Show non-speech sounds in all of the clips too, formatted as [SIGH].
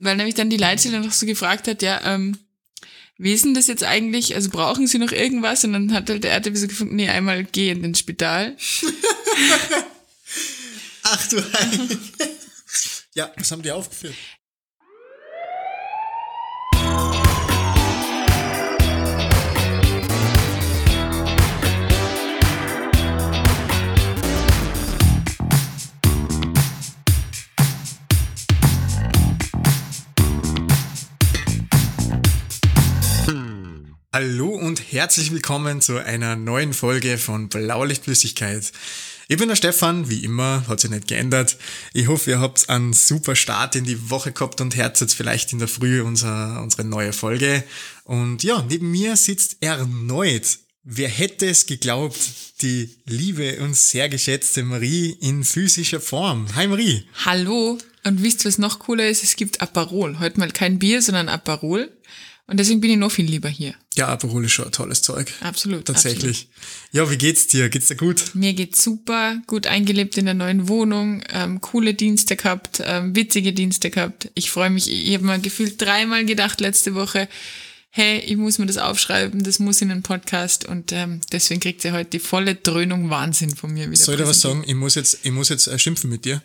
weil nämlich dann die Leitstelle noch so gefragt hat, ja, ähm, wie ist denn das jetzt eigentlich? Also brauchen Sie noch irgendwas? Und dann hat halt der RTW so gefunden, nee, einmal gehen ins Spital. [LAUGHS] Ach du Heilige. [LAUGHS] ja, was haben die aufgeführt? Hallo und herzlich willkommen zu einer neuen Folge von Blaulichtflüssigkeit. Ich bin der Stefan, wie immer, hat sich nicht geändert. Ich hoffe, ihr habt einen super Start in die Woche gehabt und hört jetzt vielleicht in der Früh unser, unsere neue Folge. Und ja, neben mir sitzt erneut, wer hätte es geglaubt, die liebe und sehr geschätzte Marie in physischer Form. Hi Marie. Hallo. Und wisst ihr, was noch cooler ist? Es gibt Aperol. Heute mal kein Bier, sondern Aperol. Und deswegen bin ich noch viel lieber hier. Ja, Aperol ist schon ein tolles Zeug. Absolut. Tatsächlich. Absolut. Ja, wie geht's dir? Geht's dir gut? Mir geht's super, gut eingelebt in der neuen Wohnung, ähm, coole Dienste gehabt, ähm, witzige Dienste gehabt. Ich freue mich, ich habe mal gefühlt dreimal gedacht letzte Woche, hey, ich muss mir das aufschreiben, das muss in den Podcast und ähm, deswegen kriegt ihr heute die volle Dröhnung Wahnsinn von mir wieder. Soll ich dir was sagen? Ich muss jetzt, ich muss jetzt äh, schimpfen mit dir.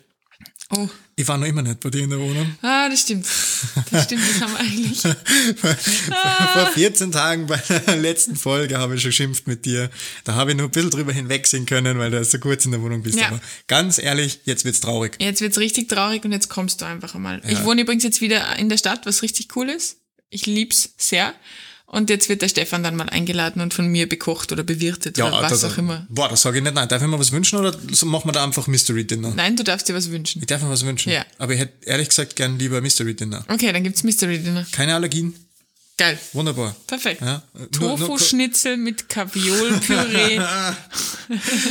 Oh. Ich war noch immer nicht bei dir in der Wohnung. Ah, das stimmt. Das stimmt, das haben wir eigentlich. [LAUGHS] Vor 14 Tagen bei der letzten Folge habe ich schon geschimpft mit dir. Da habe ich nur ein bisschen drüber hinwegsehen können, weil du so kurz in der Wohnung bist. Ja. Aber ganz ehrlich, jetzt wird's traurig. Jetzt wird's richtig traurig und jetzt kommst du einfach einmal. Ja. Ich wohne übrigens jetzt wieder in der Stadt, was richtig cool ist. Ich lieb's sehr. Und jetzt wird der Stefan dann mal eingeladen und von mir bekocht oder bewirtet ja, oder was da, auch immer. Boah, das sage ich nicht. Nein, darf ich mir was wünschen oder machen wir da einfach Mystery Dinner? Nein, du darfst dir was wünschen. Ich darf mir was wünschen. Ja. Aber ich hätte ehrlich gesagt gern lieber Mystery Dinner. Okay, dann gibt's Mystery Dinner. Keine Allergien? Geil. Wunderbar. Perfekt. Ja. Tofu-Schnitzel mit Kaviolpüree. [LAUGHS]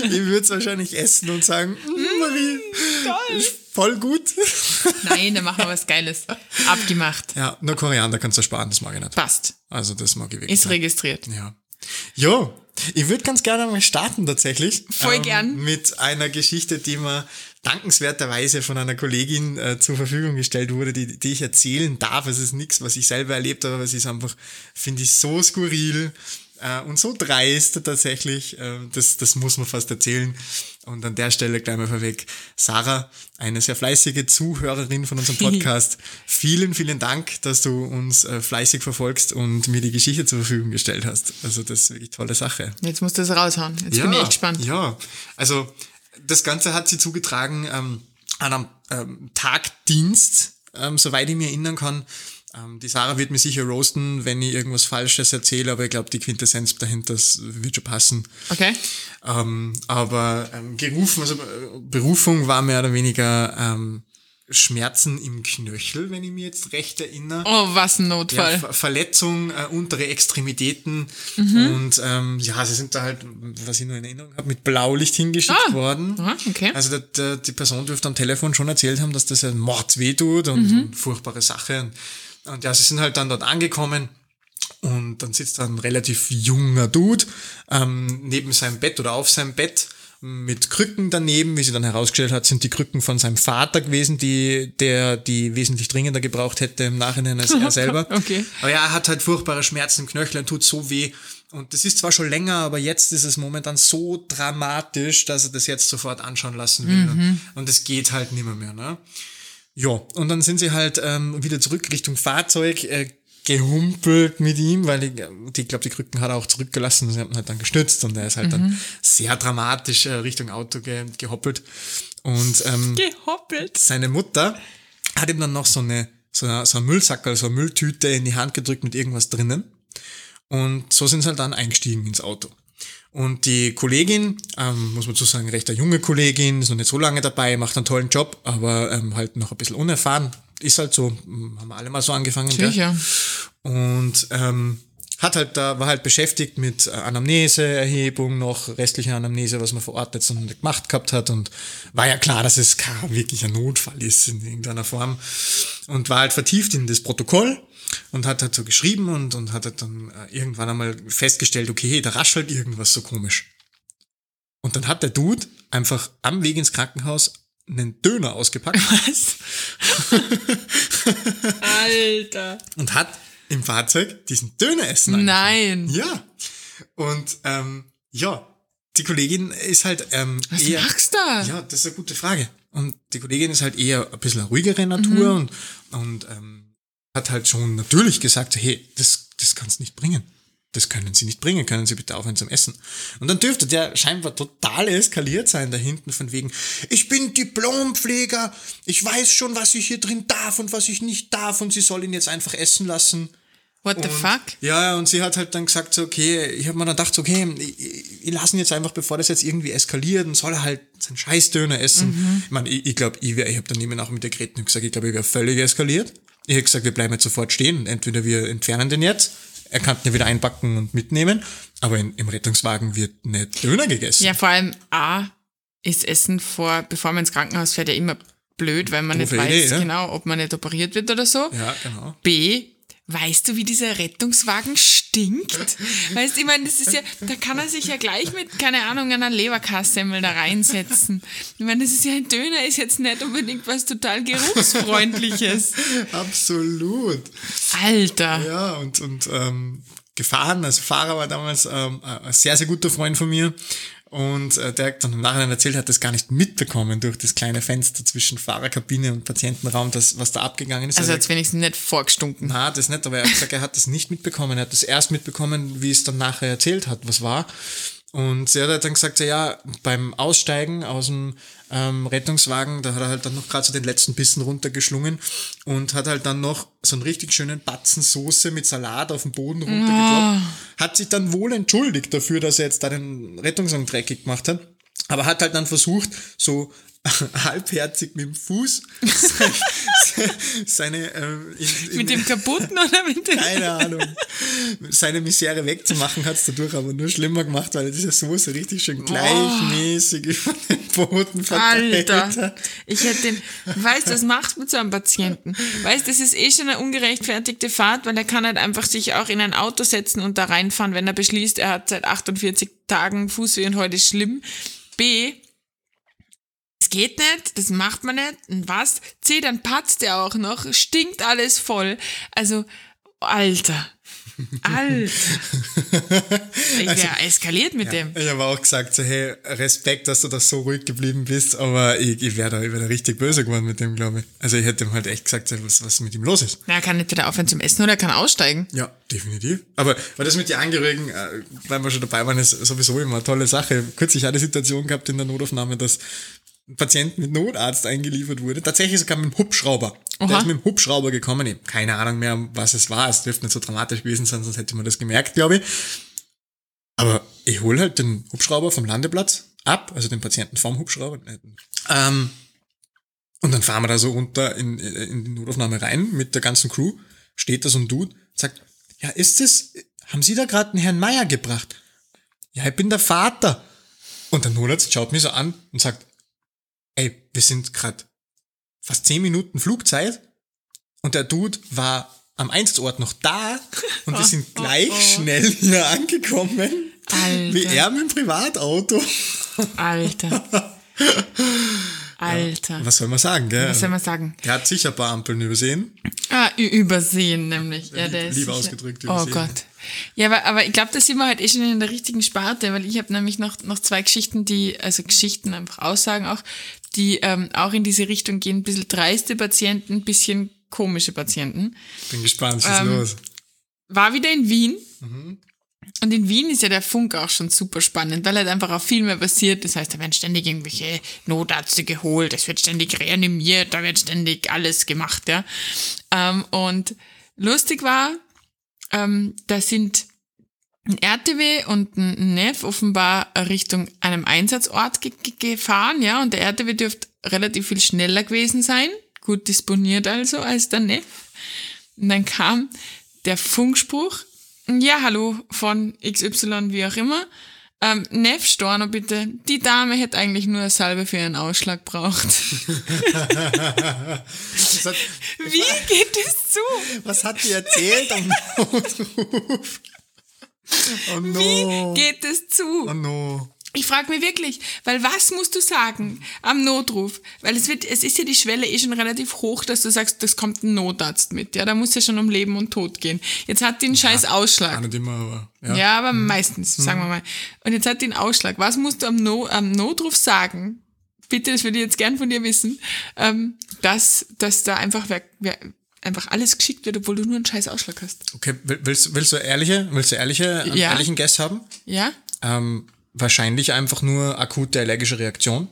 ich würde es wahrscheinlich essen und sagen, mm, Marie, toll. voll gut. [LAUGHS] Nein, dann machen wir was Geiles. Abgemacht. Ja, nur Koriander kannst du sparen, das mag ich nicht. Passt. Also das mag ich wirklich. Ist registriert. Ja. Jo, ich würde ganz gerne mal starten tatsächlich. Voll ähm, gern. Mit einer Geschichte, die mir dankenswerterweise von einer Kollegin äh, zur Verfügung gestellt wurde, die, die ich erzählen darf. Es ist nichts, was ich selber erlebt habe, aber es ist einfach, finde ich, so skurril äh, und so dreist tatsächlich. Äh, das, das muss man fast erzählen. Und an der Stelle gleich mal vorweg, Sarah, eine sehr fleißige Zuhörerin von unserem [LAUGHS] Podcast. vielen, vielen Dank, dass du uns äh, fleißig verfolgst und mir die Geschichte zur Verfügung gestellt hast. Also das ist wirklich tolle Sache. Jetzt musst du es raushauen. Jetzt ja, bin ich echt gespannt. Ja, also das Ganze hat sie zugetragen ähm, an einem ähm, Tagdienst, ähm, soweit ich mir erinnern kann. Ähm, die Sarah wird mir sicher roasten, wenn ich irgendwas Falsches erzähle, aber ich glaube, die Quintessenz dahinter wird schon passen. Okay. Ähm, aber ähm, gerufen, also äh, Berufung war mehr oder weniger ähm, Schmerzen im Knöchel, wenn ich mich jetzt recht erinnere. Oh, was ein Notfall. Ja, Ver Verletzung, äh, untere Extremitäten mhm. und ähm, ja, sie sind da halt, was ich nur in Erinnerung habe, mit Blaulicht hingeschickt ah. worden. Aha, okay. Also der, der, die Person dürfte am Telefon schon erzählt haben, dass das ein Mord wehtut und, mhm. und furchtbare Sache. Und, und ja, sie sind halt dann dort angekommen und dann sitzt da ein relativ junger Dude ähm, neben seinem Bett oder auf seinem Bett mit Krücken daneben, wie sie dann herausgestellt hat, sind die Krücken von seinem Vater gewesen, die der die wesentlich dringender gebraucht hätte im Nachhinein als er [LAUGHS] selber. okay. Aber ja, er hat halt furchtbare Schmerzen im Knöchel und tut so weh. Und das ist zwar schon länger, aber jetzt ist es momentan so dramatisch, dass er das jetzt sofort anschauen lassen will. Mhm. Und es geht halt nimmer mehr. Ne? Ja, und dann sind sie halt ähm, wieder zurück Richtung Fahrzeug. Äh, gehumpelt mit ihm, weil ich, ich glaube, die Krücken hat er auch zurückgelassen. Sie haben halt dann gestützt und er ist halt mhm. dann sehr dramatisch äh, Richtung Auto ge gehoppelt. Und ähm, gehoppelt. seine Mutter hat ihm dann noch so eine so eine, so eine Müllsack, also eine Mülltüte in die Hand gedrückt mit irgendwas drinnen. Und so sind sie halt dann eingestiegen ins Auto. Und die Kollegin, ähm, muss man zu sagen, recht eine junge Kollegin, ist noch nicht so lange dabei, macht einen tollen Job, aber ähm, halt noch ein bisschen unerfahren, ist halt so, hm, haben wir alle mal so angefangen. Sicher. Und ähm, hat halt da, war halt beschäftigt mit Anamneseerhebung, noch restliche Anamnese, was man vor Ort jetzt noch nicht gemacht gehabt hat. Und war ja klar, dass es gar wirklich ein Notfall ist in irgendeiner Form. Und war halt vertieft in das Protokoll und hat halt so geschrieben und, und hat halt dann äh, irgendwann einmal festgestellt, okay, da raschelt irgendwas so komisch. Und dann hat der Dude einfach am Weg ins Krankenhaus einen Döner ausgepackt. Was? [LAUGHS] Alter. Und hat im Fahrzeug diesen Döner essen. Nein. Ja. Und ähm, ja, die Kollegin ist halt ähm, Was eher. machst du da? Ja, das ist eine gute Frage. Und die Kollegin ist halt eher ein bisschen ruhigere Natur Mhm. und, und ähm, hat halt schon natürlich gesagt, hey, das, das kannst nicht bringen. Das können Sie nicht bringen, können Sie bitte aufhören zum Essen. Und dann dürfte der scheinbar total eskaliert sein da hinten von wegen, ich bin Diplompfleger, ich weiß schon, was ich hier drin darf und was ich nicht darf und Sie soll ihn jetzt einfach essen lassen. What the Und- fuck? Ja, und sie hat halt dann gesagt, so, okay, ich habe mir dann gedacht, okay, ich, ich, ich lasse ihn jetzt einfach, bevor das jetzt irgendwie eskaliert, und soll er halt seinen Scheißdöner essen. Mhm. Ich meine, ich, ich glaube, ich, wär- ich habe dann eben auch mit der Gretin gesagt, ich glaube, ich wäre völlig eskaliert. Ich hätte gesagt, wir bleiben jetzt sofort stehen entweder wir entfernen den jetzt, er kann ihn ja wieder einpacken und mitnehmen, aber in, im Rettungswagen wird nicht Döner gegessen. Ja, vor allem A ist Essen vor, bevor man ins Krankenhaus fährt, ja immer blöd, weil man nicht Doofe weiß, Idee, ja. genau, ob man nicht operiert wird oder so. Ja, genau. B, weißt du, wie dieser Rettungswagen stinkt? Weißt du, ich meine, das ist ja, da kann er sich ja gleich mit, keine Ahnung, einer Leberkassemmel da reinsetzen. Ich meine, das ist ja ein Döner, ist jetzt nicht unbedingt was total geruchsfreundliches. Absolut. Alter. Ja, und, und ähm, gefahren, also Fahrer war damals ähm, ein sehr, sehr guter Freund von mir. Und äh, der hat dann im Nachhinein erzählt, hat das gar nicht mitbekommen durch das kleine Fenster zwischen Fahrerkabine und Patientenraum, das, was da abgegangen ist. Also jetzt wenigstens nicht vorgestunken. na, das nicht, aber er hat gesagt, er hat das nicht mitbekommen. Er hat das erst mitbekommen, wie es dann nachher erzählt hat, was war. Und sie hat halt dann gesagt, ja, beim Aussteigen aus dem ähm, Rettungswagen, da hat er halt dann noch gerade so den letzten Bissen runtergeschlungen und hat halt dann noch so einen richtig schönen Batzen Soße mit Salat auf den Boden runtergekloppt. Hat sich dann wohl entschuldigt dafür, dass er jetzt da den Rettungswagen dreckig gemacht hat. Aber hat halt dann versucht, so [LAUGHS] halbherzig mit dem Fuß [LAUGHS] seine, ähm, in, in, Mit dem kaputten oder mit dem... keine Ahnung, seine Misere wegzumachen, hat es dadurch aber nur schlimmer gemacht, weil er diese Soße richtig schön gleichmäßig über den Boden verteilt Alter, hat. ich hätte den, weißt du, das macht mit so einem Patienten. Weißt, das ist eh schon eine ungerechtfertigte Fahrt, weil er kann halt einfach sich auch in ein Auto setzen und da reinfahren, wenn er beschließt, er hat seit 48 Tagen Fußweh und heute ist schlimm. B, geht nicht, das macht man nicht. Und was? C, dann patzt er auch noch, stinkt alles voll. Also, Alter. Alter. [LAUGHS] Ich wäre eskaliert mit dem. Ich habe auch gesagt, so, hey, Respekt, dass du da so ruhig geblieben bist, aber ich, ich wäre da, ich wär da richtig böse geworden mit dem, glaube ich. Also ich hätte ihm halt echt gesagt, so, was, was mit ihm los ist. Na, er kann entweder aufhören zum Essen oder er kann aussteigen. Ja, definitiv. Aber weil das mit den Angehörigen, äh, weil wir schon dabei waren, ist sowieso immer eine tolle Sache. Kürzlich hatte Situation gehabt in der Notaufnahme, dass Patient mit Notarzt eingeliefert wurde. Tatsächlich sogar mit dem Hubschrauber. Der Oha. ist mit dem Hubschrauber gekommen. Ich keine Ahnung mehr, was es war. Es dürfte nicht so dramatisch gewesen sein, sonst hätte man das gemerkt, glaube ich. Aber ich hole halt den Hubschrauber vom Landeplatz ab, also den Patienten vom Hubschrauber. Ähm, und dann fahren wir da so runter in, in die Notaufnahme rein mit der ganzen Crew. Steht da so ein Dude, sagt, ja, ist es, haben Sie da gerade einen Herrn Meier gebracht? Ja, ich bin der Vater. Und der Notarzt schaut mich so an und sagt, ey, wir sind gerade fast zehn Minuten Flugzeit und der Dude war am Einsatzort noch da und wir sind gleich [LAUGHS] schnell hier angekommen, Alter. wie er mit dem Privatauto. Alter. Alter. Was soll man sagen, gell? Was soll man sagen? Der hat sicher ein paar Ampeln übersehen. Ah, übersehen nämlich. Ja, der ist lieber sicher- ausgedrückt, Oh übersehen. Gott. Ja, aber, aber ich glaube, da sind wir halt eh schon in der richtigen Sparte, weil ich habe nämlich noch, noch zwei Geschichten, die, also Geschichten, einfach Aussagen auch, die ähm, auch in diese Richtung gehen. Ein bisschen dreiste Patienten, ein bisschen komische Patienten. Bin gespannt, was Ähm, ist los? War wieder in Wien. Mhm. Und in Wien ist ja der Funk auch schon super spannend, weil halt einfach auch viel mehr passiert. Das heißt, da werden ständig irgendwelche Notärzte geholt, es wird ständig reanimiert, da wird ständig alles gemacht, ja. Ähm, und lustig war, ähm, da sind ein RTW und ein NEF offenbar Richtung einem Einsatzort ge ge gefahren, ja, und der RTW dürfte relativ viel schneller gewesen sein, gut disponiert also als der NEF. Und dann kam der Funkspruch, ja, hallo, von XY, wie auch immer. Ähm, Neff Storno, bitte. Die Dame hätte eigentlich nur eine Salbe für ihren Ausschlag braucht. [LAUGHS] Hat, Wie geht es zu? was hat die erzählt am Notruf? Oh no. Wie geht es zu? Oh no. Ich frage mich wirklich, weil was musst du sagen am Notruf? Weil es wird, es ist ja die Schwelle eh schon relativ hoch, dass du sagst, das kommt ein Notarzt mit. Ja, da muss ja schon um Leben und Tod gehen. Jetzt hat die einen scheiß Ausschlag. Nicht immer, aber. Ja, Ja. aber meistens, sagen wir mal. Und jetzt hat die einen Ausschlag. Was musst du am, no am Notruf sagen? Bitte, das würde ich jetzt gern von dir wissen, ähm, dass, dass da einfach, wer, wer, einfach alles geschickt wird, obwohl du nur einen scheiß Ausschlag hast. Okay, will- willst, willst du ehrliche, willst du ehrliche, Ja. ehrlichen Guess haben? Ja? Ähm, wahrscheinlich einfach nur akute allergische Reaktion.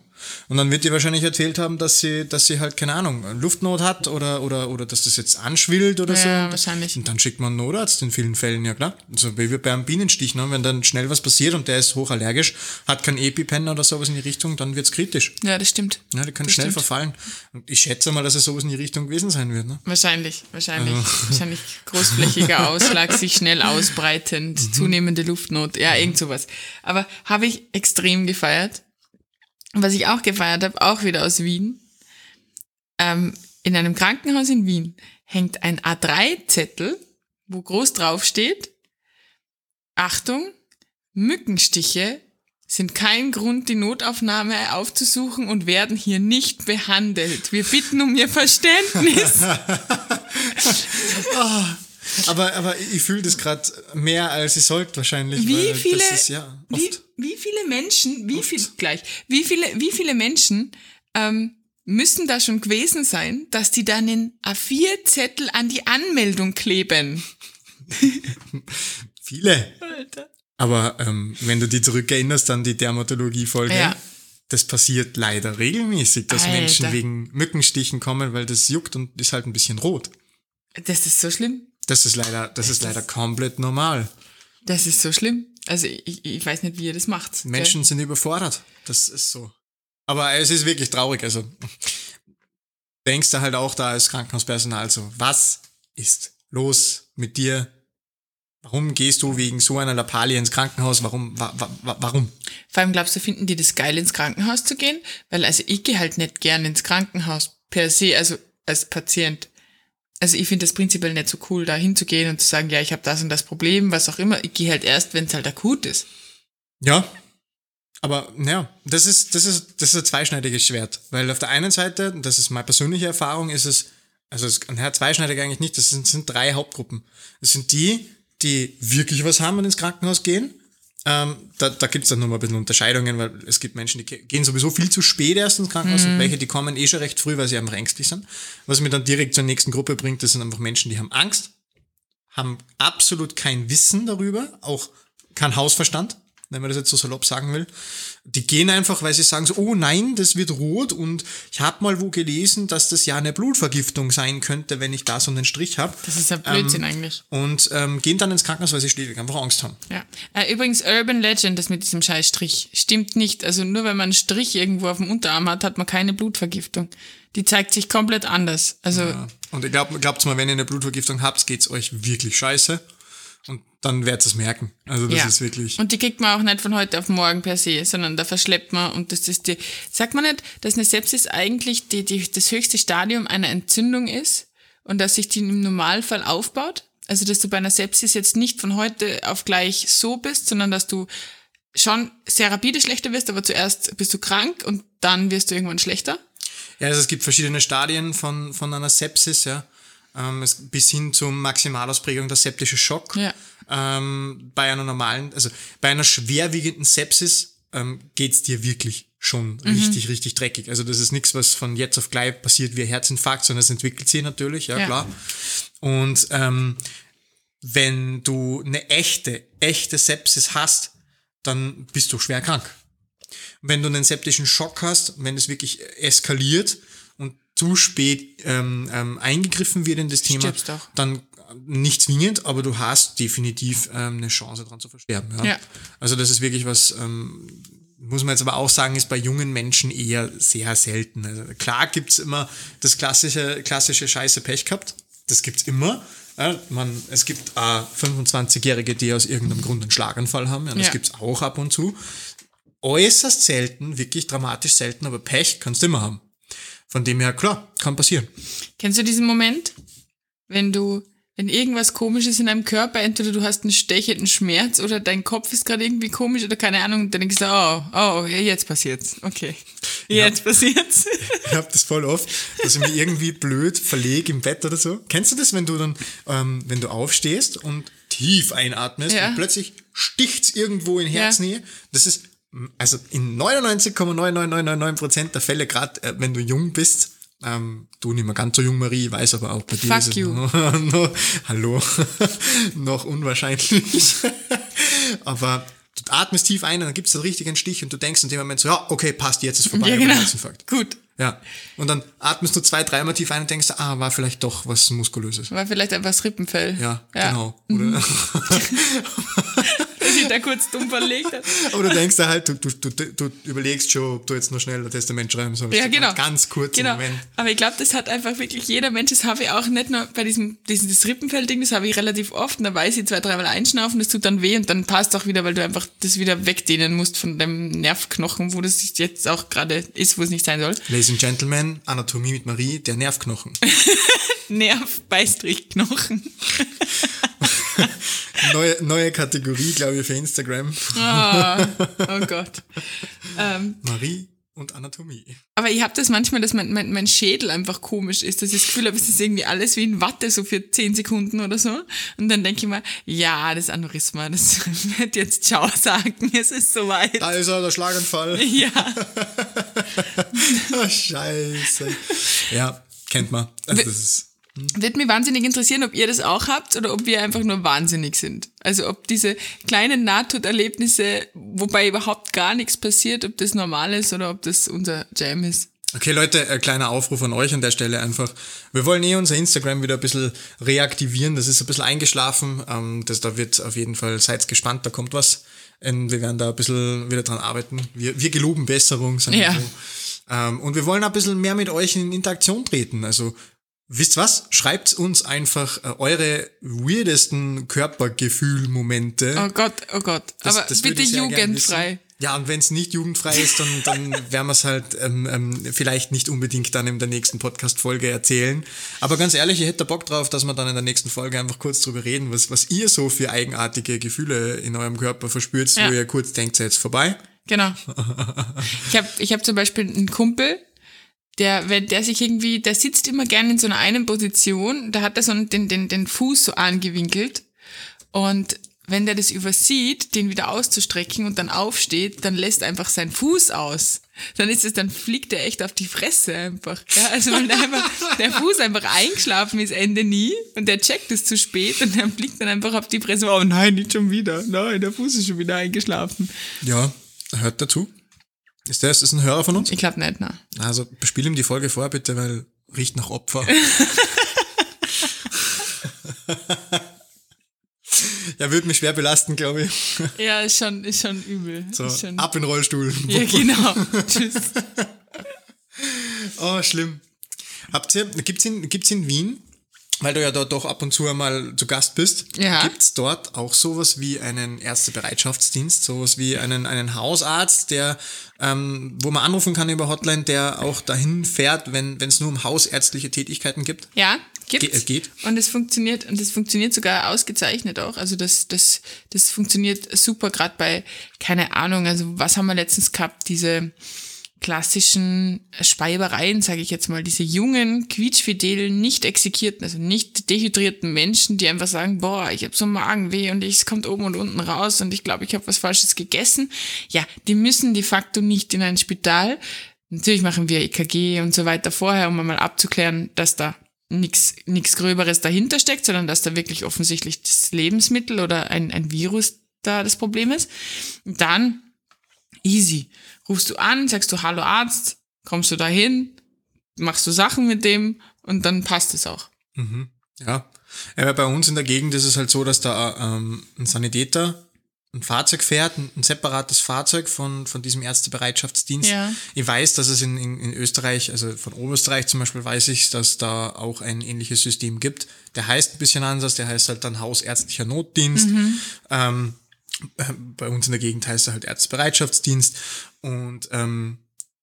Und dann wird dir wahrscheinlich erzählt haben, dass sie, dass sie halt, keine Ahnung, Luftnot hat oder, oder, oder dass das jetzt anschwillt oder so. Ja, Und- wahrscheinlich. Und dann schickt man einen Notarzt in vielen Fällen, ja klar. Also wie wir beim Bienenstich, ne? wenn dann schnell was passiert und der ist hochallergisch, hat kein EpiPen oder sowas in die Richtung, dann wird's kritisch. Ja, das stimmt. Ja, die können Das schnell stimmt. verfallen. Und ich schätze mal, dass es sowas in die Richtung gewesen sein wird. Ne? Wahrscheinlich, wahrscheinlich. Also. [LAUGHS] Wahrscheinlich großflächiger Ausschlag, sich schnell ausbreitend, Mhm. zunehmende Luftnot, ja, irgend sowas. Aber habe ich extrem gefeiert. Und Was ich auch gefeiert habe, auch wieder aus Wien. Ähm, in einem Krankenhaus in Wien hängt ein A3-Zettel, wo groß drauf steht, Achtung, Mückenstiche sind kein Grund, die Notaufnahme aufzusuchen und werden hier nicht behandelt. Wir bitten um Ihr Verständnis. [LAUGHS] [LAUGHS] Aber, aber ich fühle das gerade mehr, als ich sollte wahrscheinlich. Wie viele, ist, ja, wie, oft. wie viele Menschen, wie viel, gleich, wie viele, wie viele Menschen ähm, müssen da schon gewesen sein, dass die dann den A4-Zettel an die Anmeldung kleben? [LAUGHS] Viele. Alter. Aber ähm, wenn du dich zurückerinnerst an die Dermatologie-Folge, Ja. das passiert leider regelmäßig, dass Alter. Menschen wegen Mückenstichen kommen, weil das juckt und ist halt ein bisschen rot. Das ist so schlimm. Das ist leider, das ist leider komplett normal. Das ist so schlimm. Also ich, ich weiß nicht, wie ihr das macht. gell? Menschen sind überfordert. Das ist so. Aber es ist wirklich traurig. Also denkst du halt auch da als Krankenhauspersonal so, was ist los mit dir? Warum gehst du wegen so einer Lappalie ins Krankenhaus? Warum? Wa, wa, wa, warum? Vor allem glaubst du, finden die das geil, ins Krankenhaus zu gehen? Weil also ich gehe halt nicht gern ins Krankenhaus per se, also als Patient. Also ich finde das prinzipiell nicht so cool, da hinzugehen und zu sagen, ja, ich habe das und das Problem, was auch immer. Ich gehe halt erst, wenn es halt akut ist. Ja. Aber ja, das ist, das ist, das ist ein zweischneidiges Schwert. Weil auf der einen Seite, das ist meine persönliche Erfahrung, ist es, also es, naja, zweischneidig eigentlich nicht, das sind, sind drei Hauptgruppen. Das sind die, die wirklich was haben und ins Krankenhaus gehen. Ähm, da da gibt es dann nochmal ein bisschen Unterscheidungen, weil es gibt Menschen, die ge- gehen sowieso viel zu spät erst ins Krankenhaus und welche, die kommen eh schon recht früh, weil sie einfach ängstlich sind. Was mir dann direkt zur nächsten Gruppe bringt, das sind einfach Menschen, die haben Angst, haben absolut kein Wissen darüber, auch kein Hausverstand, wenn man das jetzt so salopp sagen will. Die gehen einfach, weil sie sagen so, oh nein, das wird rot und ich habe mal wo gelesen, dass das ja eine Blutvergiftung sein könnte, wenn ich da so einen Strich habe. Das ist ja Blödsinn eigentlich. Und ähm, gehen dann ins Krankenhaus, weil sie schlichtweg einfach Angst haben. Ja. Äh, übrigens, Urban Legend, das mit diesem Scheißstrich, stimmt nicht. Also nur wenn man einen Strich irgendwo auf dem Unterarm hat, hat man keine Blutvergiftung. Die zeigt sich komplett anders. Also Ja. Und ich glaub, glaubt's mal, wenn ihr eine Blutvergiftung habt, geht's euch wirklich scheiße. Und dann werdet ihr es merken. Also das ja. ist wirklich. Und die kriegt man auch nicht von heute auf morgen per se, sondern da verschleppt man und das ist die. Sagt man nicht, dass eine Sepsis eigentlich die, die, das höchste Stadium einer Entzündung ist und dass sich die im Normalfall aufbaut? Also dass du bei einer Sepsis jetzt nicht von heute auf gleich so bist, sondern dass du schon sehr rapide schlechter wirst, aber zuerst bist du krank und dann wirst du irgendwann schlechter. Ja, also es gibt verschiedene Stadien von, von einer Sepsis, ja. Ähm, bis hin zur Maximalausprägung der septische Schock. Ja. Ähm, bei einer normalen, also bei einer schwerwiegenden Sepsis ähm, geht's dir wirklich schon richtig, richtig dreckig. Also das ist nichts, was von jetzt auf gleich passiert wie ein Herzinfarkt, sondern es entwickelt sich natürlich, ja, Ja. klar. Und ähm, wenn du eine echte, echte Sepsis hast, dann bist du schwer krank. Wenn du einen septischen Schock hast, wenn es wirklich eskaliert zu spät ähm, ähm, eingegriffen wird in das Thema, auch. dann nicht zwingend, aber du hast definitiv ähm, eine Chance dran zu versterben. Ja? Ja. Also das ist wirklich was, ähm, muss man jetzt aber auch sagen, ist bei jungen Menschen eher sehr selten. Also klar gibt's immer das klassische, klassische Scheiße Pech gehabt. Das gibt's immer. Ja, man, es gibt äh, 25-Jährige, die aus irgendeinem Grund einen Schlaganfall haben. Ja, das Ja. gibt's auch ab und zu. Äußerst selten, wirklich dramatisch selten, aber Pech kannst du immer haben. Von dem her, klar, kann passieren. Kennst du diesen Moment, wenn du wenn irgendwas komisch ist in deinem Körper, entweder du hast einen stechenden Schmerz oder dein Kopf ist gerade irgendwie komisch oder keine Ahnung, dann denkst du, oh, oh, jetzt passiert's. Okay. Jetzt ja. passiert's. [LAUGHS] Ich hab das voll oft, dass ich mich irgendwie blöd verlege im Bett oder so. Kennst du das, wenn du dann, ähm, wenn du aufstehst und tief einatmest ja. und plötzlich sticht's irgendwo in Herznähe? Ja. Das ist also in 99,99999% der Fälle, gerade äh, wenn du jung bist, ähm, du nicht mehr ganz so jung, Marie, weiß aber auch bei dir Fuck ist you. es [LAUGHS] noch, hallo, [LAUGHS] noch unwahrscheinlich. [LAUGHS] aber du atmest tief ein und dann gibt es einen richtigen Stich und du denkst in dem Moment so, ja, okay, passt, jetzt ist vorbei. Ja, genau. Gut. Ja. Und dann atmest du zwei, dreimal tief ein und denkst, ah, war vielleicht doch was Muskulöses. War vielleicht einfach das Rippenfell. Ja, ja. genau. Oder? Mhm. Sich da kurz dumm verlegt hat. Aber du denkst da halt, du, du, du, du überlegst schon, ob du jetzt noch schnell ein Testament schreiben sollst. Ja, genau. Ganz kurz genau. Moment. Aber ich glaube, das hat einfach wirklich jeder Mensch, das habe ich auch nicht nur bei diesem, diesem das Rippenfell-Ding, das habe ich relativ oft und da weiß ich zwei, dreimal einschnaufen, das tut dann weh und dann passt auch wieder, weil du einfach das wieder wegdehnen musst von deinem Nervknochen, wo das jetzt auch gerade ist, wo es nicht sein soll. Ladies and Gentlemen, Anatomie mit Marie, der Nervknochen. [LAUGHS] Nerv-Beistrichknochen. [LAUGHS] [LAUGHS] neue, neue Kategorie, glaube ich, für Instagram. Oh, oh [LAUGHS] Gott. Ähm, Marie und Anatomie. Aber ich habe das manchmal, dass mein, mein, mein Schädel einfach komisch ist, dass ich das Gefühl habe, es ist irgendwie alles wie in Watte, so für 10 Sekunden oder so. Und dann denke ich mir, ja, das Aneurysma, das [LAUGHS] wird jetzt Ciao sagen, es ist soweit. Da ist er, der Schlaganfall. Ja. oh, scheiße. Ja, kennt man. Also das ist wird mich wahnsinnig interessieren, ob ihr das auch habt oder ob wir einfach nur wahnsinnig sind. Also ob diese kleinen Nahtoderlebnisse, wobei überhaupt gar nichts passiert, ob das normal ist oder ob das unser Jam ist. Okay, Leute, ein kleiner Aufruf an euch an der Stelle einfach. Wir wollen eh unser Instagram wieder ein bisschen reaktivieren. Das ist ein bisschen eingeschlafen. Ähm, das, da wird auf jeden Fall, seid gespannt, da kommt was. Und wir werden da ein bisschen wieder dran arbeiten. Wir, wir geloben Besserung, sagen wir ja. so. Ähm, und wir wollen ein bisschen mehr mit euch in Interaktion treten. Also Wisst was? Schreibt uns einfach äh, eure weirdesten Körpergefühlmomente. Oh Gott, oh Gott. Das, Aber das bitte jugendfrei. Ja, und wenn es nicht jugendfrei ist, dann, dann [LAUGHS] werden wir es halt ähm, ähm, vielleicht nicht unbedingt dann in der nächsten Podcast-Folge erzählen. Aber ganz ehrlich, ich hätte Bock drauf, dass wir dann in der nächsten Folge einfach kurz drüber reden, was, was ihr so für eigenartige Gefühle in eurem Körper verspürt, ja. wo ihr kurz denkt, jetzt vorbei. Genau. [LAUGHS] Ich habe ich hab zum Beispiel einen Kumpel, der, wenn der sich irgendwie, der sitzt immer gerne in so einer einen Position, da hat er so den, den, den Fuß so angewinkelt und wenn der das übersieht, den wieder auszustrecken und dann aufsteht, dann lässt einfach sein Fuß aus. Dann ist es, dann fliegt er echt auf die Fresse einfach. Ja, also weil der, einfach, der Fuß einfach eingeschlafen ist, Ende nie, und der checkt es zu spät und dann fliegt dann einfach auf die Fresse. Oh nein, nicht schon wieder. Nein, der Fuß ist schon wieder eingeschlafen. Ja, hört dazu. Ist der, ist das ein Hörer von uns? Ich glaube nicht, nein. Also spiel ihm die Folge vor, bitte, weil riecht nach Opfer. [LAUGHS] ja, würde mich schwer belasten, glaube ich. Ja, ist schon, ist schon übel. So, schon ab in den Rollstuhl. Ja, [LAUGHS] genau. Tschüss. oh, schlimm. Habt ihr, gibt's in, gibt's in Wien weil du ja dort doch ab und zu einmal zu Gast bist, ja. gibt's dort auch sowas wie einen Ärztebereitschaftsdienst, sowas wie einen, einen Hausarzt, der, ähm, wo man anrufen kann über Hotline, der auch dahin fährt, wenn es nur um hausärztliche Tätigkeiten gibt? Ja, gibt's. Ge äh, geht. Und es funktioniert, und das funktioniert sogar ausgezeichnet auch. Also das, das, das funktioniert super, gerade bei, keine Ahnung, also was haben wir letztens gehabt, diese klassischen Speibereien, sage ich jetzt mal, diese jungen, quietschfidelen, nicht exekierten, also nicht dehydrierten Menschen, die einfach sagen, boah, ich habe so Magenweh und es kommt oben und unten raus und ich glaube, ich habe was Falsches gegessen. Ja, die müssen de facto nicht in ein Spital. Natürlich machen wir EKG und so weiter vorher, um einmal abzuklären, dass da nichts nichts Gröberes dahinter steckt, sondern dass da wirklich offensichtlich das Lebensmittel oder ein, ein Virus da das Problem ist. Dann easy rufst du an, sagst du Hallo Arzt, kommst du dahin, machst du Sachen mit dem und dann passt es auch. Mhm. Ja. Aber bei uns in der Gegend ist es halt so, dass da ähm, ein Sanitäter ein Fahrzeug fährt, ein, ein, separates Fahrzeug von, von diesem Ärztebereitschaftsdienst. Ja. Ich weiß, dass es in, in, in Österreich, also von Oberösterreich zum Beispiel, weiß ich, dass da auch ein ähnliches System gibt. Der heißt ein bisschen anders, der heißt halt dann Hausärztlicher Notdienst. Mhm. Ähm, bei uns in der Gegend heißt er halt Ärztebereitschaftsdienst. Und ähm,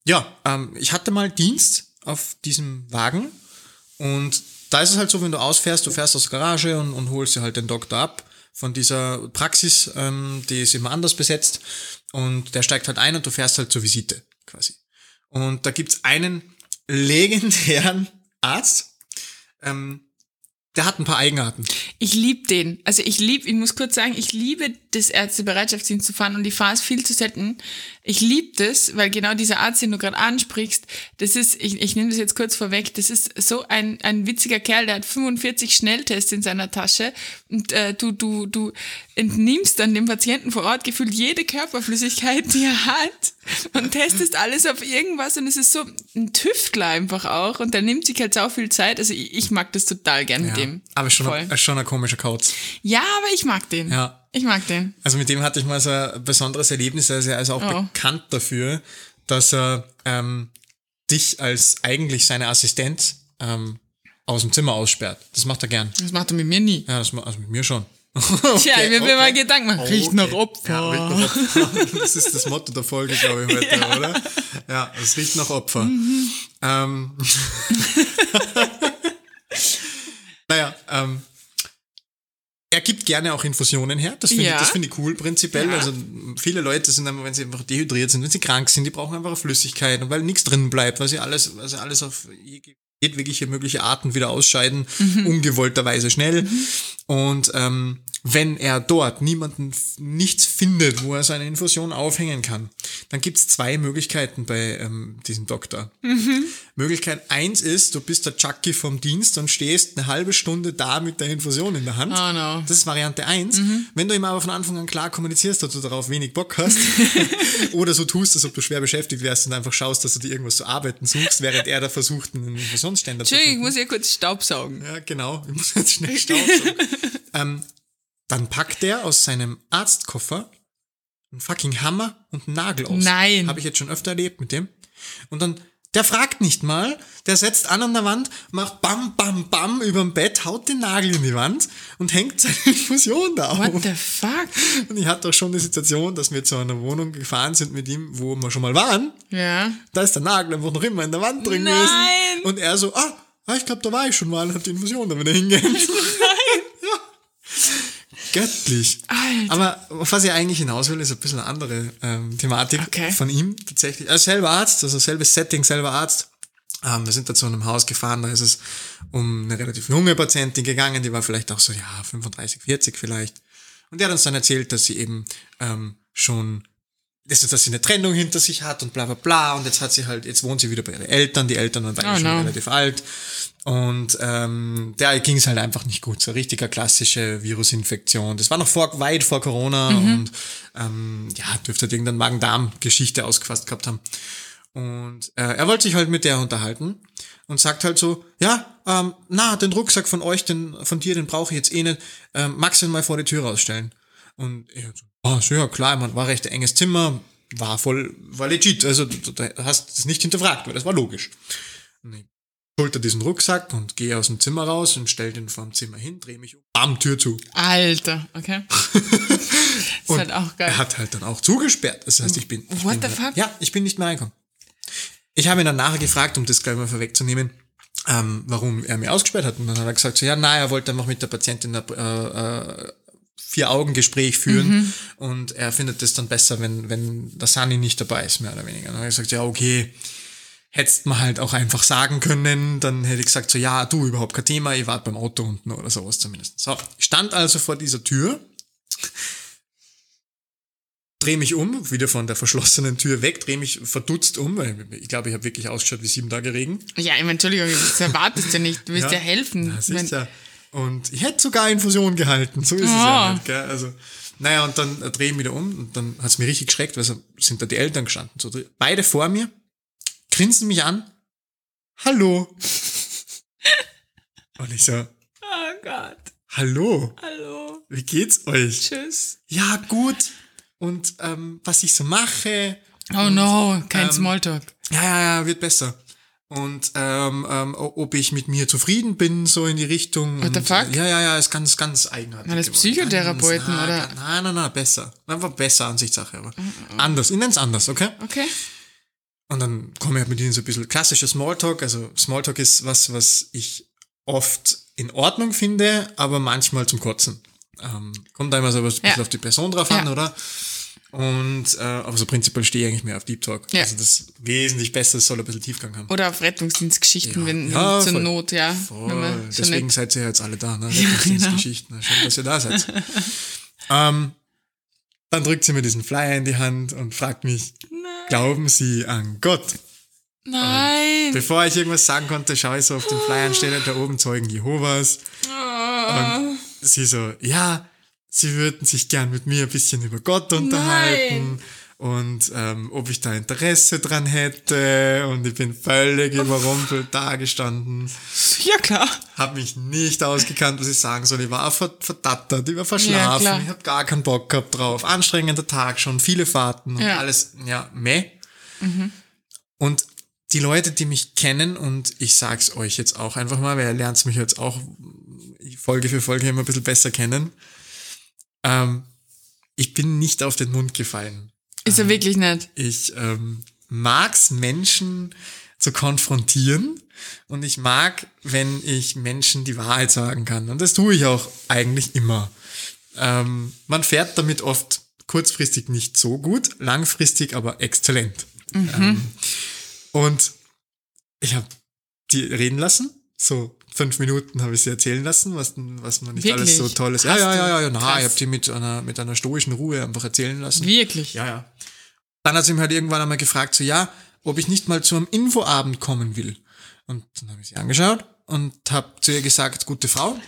ja, ähm, ich hatte mal Dienst auf diesem Wagen und da ist es halt so, wenn du ausfährst, du fährst aus der Garage und, und holst dir halt den Doktor ab von dieser Praxis, ähm, die ist immer anders besetzt und der steigt halt ein und du fährst halt zur Visite quasi. Und da gibt's einen legendären Arzt, ähm, der hat ein paar Eigenarten. Ich liebe den. Also ich liebe, ich muss kurz sagen, ich liebe das Ärztebereitschaftsdienst zu fahren und ich fahre es viel zu selten. Ich liebe das, weil genau dieser Arzt, den du gerade ansprichst, das ist, ich, ich nehme das jetzt kurz vorweg, das ist so ein, ein witziger Kerl, der hat 45 Schnelltests in seiner Tasche und äh, du, du, du entnimmst dann dem Patienten vor Ort gefühlt jede Körperflüssigkeit, die er hat und testest alles auf irgendwas und es ist so ein Tüftler einfach auch und der nimmt sich halt so viel Zeit. Also ich, ich mag das total gern mit dem. Aber schon, Voll. ein, schon ein komischer Kauz. Ja, aber ich mag den. Ja. Ich mag den. Also mit dem hatte ich mal so ein besonderes Erlebnis. Also er ist auch Oh. bekannt dafür, dass er ähm, dich als eigentlich seine Assistent ähm, aus dem Zimmer aussperrt. Das macht er gern. Das macht er mit mir nie. Ja, das also mit mir schon. [LAUGHS] Tja, ich will mir mal Gedanken machen. Riecht nach Okay. Opfer. Ja, riecht nach Opfer. Das ist das Motto der Folge, glaube ich, heute, [LAUGHS] oder? Ja, es riecht nach Opfer. Mhm. Ähm. [LAUGHS] naja, ähm. Er gibt gerne auch Infusionen her. Das finde Ja. ich, das finde ich cool prinzipiell. Ja. Also viele Leute sind einfach, wenn sie einfach dehydriert sind, wenn sie krank sind, die brauchen einfach Flüssigkeit, und weil nichts drin bleibt, weil sie alles, weil sie alles auf jedwege mögliche Arten wieder ausscheiden, Mhm. ungewollterweise schnell. Und ähm, wenn er dort niemanden, nichts findet, wo er seine Infusion aufhängen kann, dann gibt's zwei Möglichkeiten bei ähm, diesem Doktor. Mhm. Möglichkeit eins ist, du bist der Chucky vom Dienst und stehst eine halbe Stunde da mit der Infusion in der Hand. Oh no. Das ist Variante eins. Wenn du ihm aber von Anfang an klar kommunizierst, dass du darauf wenig Bock hast, [LAUGHS] oder so tust, als ob du schwer beschäftigt wärst und einfach schaust, dass du dir irgendwas zu arbeiten suchst, während er da versucht, einen Infusionsständer zu Entschuldigung, ich muss hier kurz Staubsaugen. Ja, genau. Ich muss jetzt schnell staubsaugen. [LAUGHS] ähm, dann packt er aus seinem Arztkoffer einen fucking Hammer und einen Nagel aus. Nein. Habe ich jetzt schon öfter erlebt mit dem. Und dann, der fragt nicht mal, der setzt an an der Wand, macht bam, bam, bam überm Bett, haut den Nagel in die Wand und hängt seine [LAUGHS] Infusion da What auf. the fuck? Und ich hatte auch schon die Situation, dass wir zu einer Wohnung gefahren sind mit ihm, wo wir schon mal waren. Ja. Da ist der Nagel einfach noch immer in der Wand drin Nein. gewesen. Und er so, ah, ah, ich glaube, da war ich schon mal und hat die Infusion da wieder hingehängt. [LAUGHS] Göttlich. Alter. Aber auf was ich eigentlich hinaus will, ist ein bisschen eine andere ähm, Thematik Okay. von ihm tatsächlich. Er ist selber Arzt, also selbes Setting, selber Arzt. Ähm, wir sind da zu einem Haus gefahren, da ist es um eine relativ junge Patientin gegangen, die war vielleicht auch so, ja, 35, 40 vielleicht. Und der hat uns dann erzählt, dass sie eben ähm, schon, dass, dass sie eine Trennung hinter sich hat und bla bla bla. Und jetzt hat sie halt, jetzt wohnt sie wieder bei ihren Eltern. Die Eltern waren Oh schon no. relativ alt. Und ähm, der ging es halt einfach nicht gut. So richtiger klassische Virusinfektion. Das war noch vor, weit vor Corona und ähm, ja, dürfte halt irgendeine Magen-Darm-Geschichte ausgefasst gehabt haben. Und äh, er wollte sich halt mit der unterhalten und sagt halt so, ja, ähm, na, den Rucksack von euch, den, von dir, den brauche ich jetzt eh nicht. Ähm, magst du ihn mal vor die Tür rausstellen? Und er so, ah, so, ja, klar, man war recht enges Zimmer, war voll, war legit. Also du, du hast es nicht hinterfragt, weil das war logisch. Und ich schulter diesen Rucksack und gehe aus dem Zimmer raus und stell den vor dem Zimmer hin, drehe mich um, bam, Tür zu. Alter, okay. [LAUGHS] ist Und halt auch geil. Er hat halt dann auch zugesperrt. Das heißt, ich bin. Ich What bin the fuck? Ja, ich bin nicht mehr reingekommen. Ich habe ihn dann nachher gefragt, um das gleich mal vorwegzunehmen, ähm, warum er mir ausgesperrt hat. Und dann hat er gesagt, so, ja, na, er wollte einfach mit der Patientin äh, äh, Vier-Augen-Gespräch führen Mhm. und er findet es dann besser, wenn, wenn der Sunny nicht dabei ist, mehr oder weniger. Dann habe ich gesagt, ja, okay, hättest mal halt auch einfach sagen können, dann hätte ich gesagt, so, ja, du, überhaupt kein Thema, ich warte beim Auto unten oder sowas zumindest. So, ich stand also vor dieser Tür, drehe mich um, wieder von der verschlossenen Tür weg, drehe mich verdutzt um, weil ich glaube, ich habe wirklich ausgeschaut wie sieben Tage Regen. Ja, ich meine, Entschuldigung, das erwartest du nicht. Du willst ja, helfen. Ja, Ich mein, sicher. Und ich hätte sogar Infusion gehalten, so ist es Oh. ja nicht, gell? Also, naja, und dann äh, drehe ich mich wieder um und dann hat's mir richtig geschreckt, weil so sind da die Eltern gestanden. So, beide vor mir, grinsen mich an. Hallo. [LAUGHS] und ich so, oh Gott. hallo, Hallo. wie geht's euch? Tschüss. Ja, gut. Und ähm, was ich so mache. Oh no, kein ähm, Smalltalk. Ja, ja, ja, wird besser. Und ähm, ähm, ob ich mit mir zufrieden bin, so in die Richtung. What the und, fuck? Ja, ja, ja, ist ganz, ganz eigenartig. Geworden. Psychotherapeuten, ganz, oder? na, Nein, nein, nein, besser. Einfach besser Ansichtssache, aber anders. Ich nenn's anders, okay? Okay. Und dann komme ich halt mit ihnen so ein bisschen klassischer Smalltalk. Also Smalltalk ist was, was ich oft in Ordnung finde, aber manchmal zum Kotzen. Ähm, kommt da immer so ein bisschen Ja. auf die Person drauf an, Ja. oder? Und äh, aber so prinzipiell stehe ich eigentlich mehr auf Deep Talk. Ja. Also das wesentlich besser, es soll ein bisschen Tiefgang haben. Oder auf Rettungsdienstgeschichten, Ja. wenn Ja, zur voll. Not, ja. Voll. Deswegen nicht- seid ihr jetzt alle da, ne? [LAUGHS] Ja, genau. Geschichten. Schön, dass ihr da seid. ähm, dann drückt sie mir diesen Flyer in die Hand und fragt mich, glauben Sie an Gott? Nein. Bevor ich irgendwas sagen konnte, schaue ich so auf den Flyer und steht da oben Zeugen Jehovas. Und sie so, ja, sie würden sich gern mit mir ein bisschen über Gott unterhalten. Und ähm, ob ich da Interesse dran hätte. Und ich bin völlig überrumpelt dagestanden. Ja, klar. Habe mich nicht ausgekannt, was ich sagen soll. Ich war verdattert, ich war verschlafen. klar. ich habe gar keinen Bock gehabt drauf. Anstrengender Tag schon, viele Fahrten und Ja. alles, ja, meh. Und die Leute, die mich kennen, und ich sag's euch jetzt auch einfach mal, weil ihr lernt mich jetzt auch Folge für Folge immer ein bisschen besser kennen. Ähm, ich bin nicht auf den Mund gefallen. Ist er wirklich nicht. Ich ähm, mag's Menschen zu konfrontieren und ich mag, wenn ich Menschen die Wahrheit sagen kann. Und das tue ich auch eigentlich immer. Ähm, man fährt damit oft kurzfristig nicht so gut, langfristig aber exzellent. Ähm, und ich habe die reden lassen, so fünf Minuten habe ich sie erzählen lassen, was, was man nicht Wirklich? alles so tolles. Ja, ja, ja, ja, ja, na, Krass. ich habe die mit einer, mit einer stoischen Ruhe einfach erzählen lassen. Wirklich. Ja, ja. Dann hat sie mich halt irgendwann einmal gefragt, so ja, ob ich nicht mal zu einem Infoabend kommen will. Und dann habe ich sie angeschaut und habe zu ihr gesagt, gute Frau,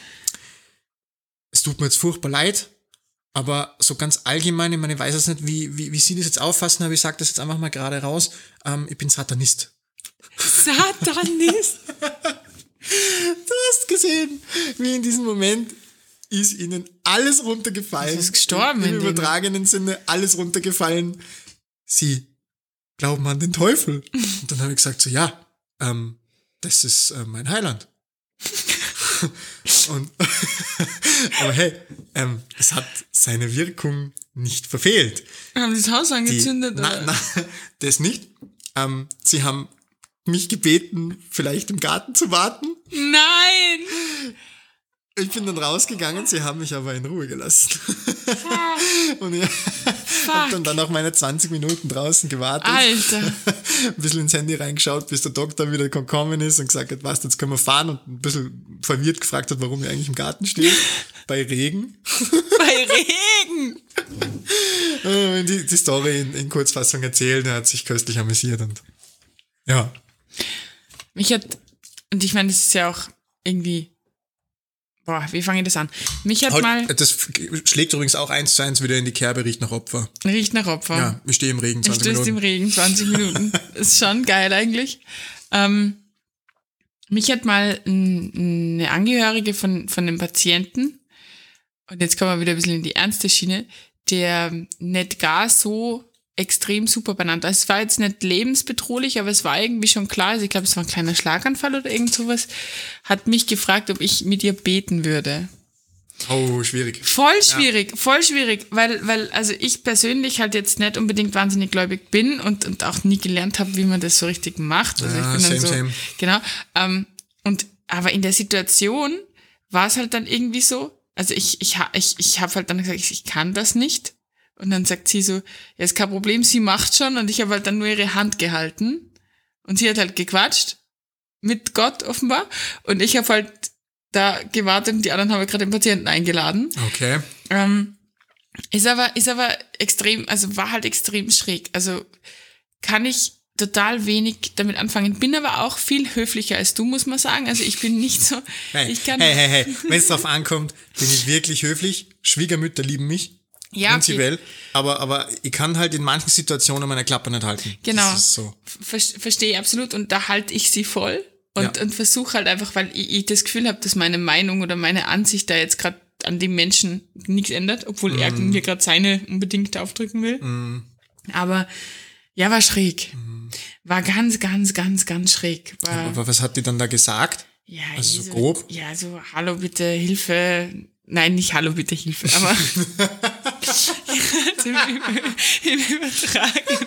es tut mir jetzt furchtbar leid, aber so ganz allgemein, ich meine, ich weiß jetzt nicht, wie, wie, wie Sie das jetzt auffassen, aber ich sage das jetzt einfach mal gerade raus, ähm, ich bin Satanist. Satanist. [LAUGHS] Du hast gesehen, wie in diesem Moment ist ihnen alles runtergefallen. Du bist gestorben Im, übertragenen Sinne alles runtergefallen. Sie glauben an den Teufel. [LAUGHS] Und dann habe ich gesagt, so ja, ähm, das ist äh, mein Heiland. [LAUGHS] Und [LAUGHS] aber hey, ähm, es hat seine Wirkung nicht verfehlt. Haben sie das Haus Die, angezündet? na, oder? na, das nicht. Ähm, sie haben mich gebeten, vielleicht im Garten zu warten. Nein! Ich bin dann rausgegangen, sie haben mich aber in Ruhe gelassen. Und ich habe dann, dann auch meine 20 Minuten draußen gewartet, Alter. ein bisschen ins Handy reingeschaut, bis der Doktor wieder gekommen ist und gesagt hat, was, jetzt können wir fahren und ein bisschen verwirrt gefragt hat, warum ich eigentlich im Garten stehe, bei Regen. Bei Regen. Äh, Die, die Story in, in Kurzfassung erzählt, er hat sich köstlich amüsiert und ja. Mich hat, und ich meine, das ist ja auch irgendwie, boah, wie fange ich das an? Mich hat mal, Halt, das schlägt übrigens auch eins zu eins wieder in die Kerbe, riecht nach Opfer. riecht nach Opfer. Ja, ich stehe im Regen Ich 20 stößt im Minuten. Regen 20 Minuten. ist schon geil eigentlich. Ähm, mich hat mal eine Angehörige von, von einem Patienten, und jetzt kommen wir wieder ein bisschen in die ernste Schiene, der nicht gar so extrem super benannt. Also es war jetzt nicht lebensbedrohlich, aber es war irgendwie schon klar, also ich glaube, es war ein kleiner Schlaganfall oder irgend sowas, hat mich gefragt, ob ich mit ihr beten würde. Oh, schwierig. Voll schwierig, voll schwierig, weil, weil, also ich persönlich halt jetzt nicht unbedingt wahnsinnig gläubig bin und, und auch nie gelernt habe, wie man das so richtig macht. Also Ja, ich bin dann same, so, same. genau. Ähm, und aber in der Situation war es halt dann irgendwie so, also ich, ich, ich, ich habe halt dann gesagt, ich, ich kann das nicht. Und dann sagt sie so, ja, ist kein Problem, sie macht schon. Und ich habe halt dann nur ihre Hand gehalten. Und sie hat halt gequatscht. Mit Gott offenbar. Und ich habe halt da gewartet und die anderen haben halt gerade den Patienten eingeladen. Okay. Ähm, ist aber, ist aber extrem, also war halt extrem schräg. Also kann ich total wenig damit anfangen. Bin aber auch viel höflicher als du, muss man sagen. Also ich bin nicht so, Hey, ich kann, hey, hey, hey. Wenn es drauf ankommt, bin ich wirklich höflich. Schwiegermütter lieben mich. Ja, okay. Prinzipiell. Aber, aber ich kann halt in manchen Situationen meine Klappe nicht halten. Genau. So. ver verstehe ich absolut und da halte ich sie voll und, Ja. und versuche halt einfach, weil ich, ich das Gefühl habe, dass meine Meinung oder meine Ansicht da jetzt gerade an dem Menschen nichts ändert, obwohl er Mhm. mir gerade seine unbedingt aufdrücken will. Aber ja, war schräg. War ganz, ganz, ganz, ganz schräg. War, Aber was hat die dann da gesagt? ja, also so so- grob? Ja, so, hallo bitte, Hilfe. Nein, nicht hallo bitte, Hilfe, aber [LAUGHS] im, Über- im Übertragen.